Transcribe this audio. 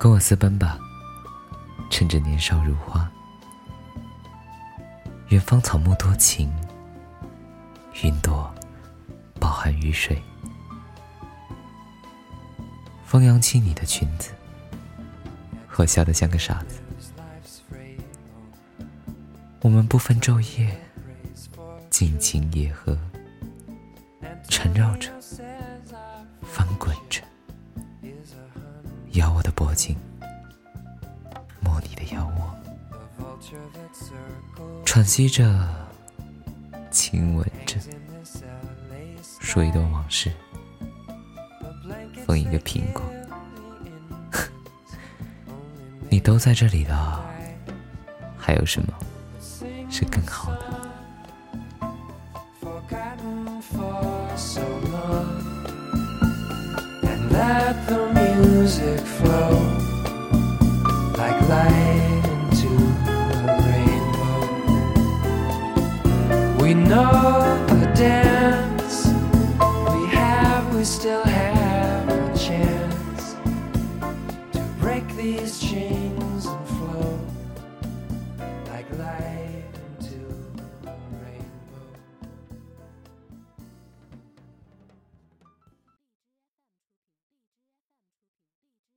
跟我私奔吧，趁着年少如花。远方草木多情，云朵饱含雨水。风扬起你的裙子，我笑得像个傻子。我们不分昼夜，尽情野合，缠绕着，咬我的脖颈，摸你的腰窝。喘息着，亲吻着，说一段往事，分一个苹果。你都在这里了，还有什么是更好的 music flow like light into a rainbow. We know the dance we have, we still have a chance to break these chains and flow.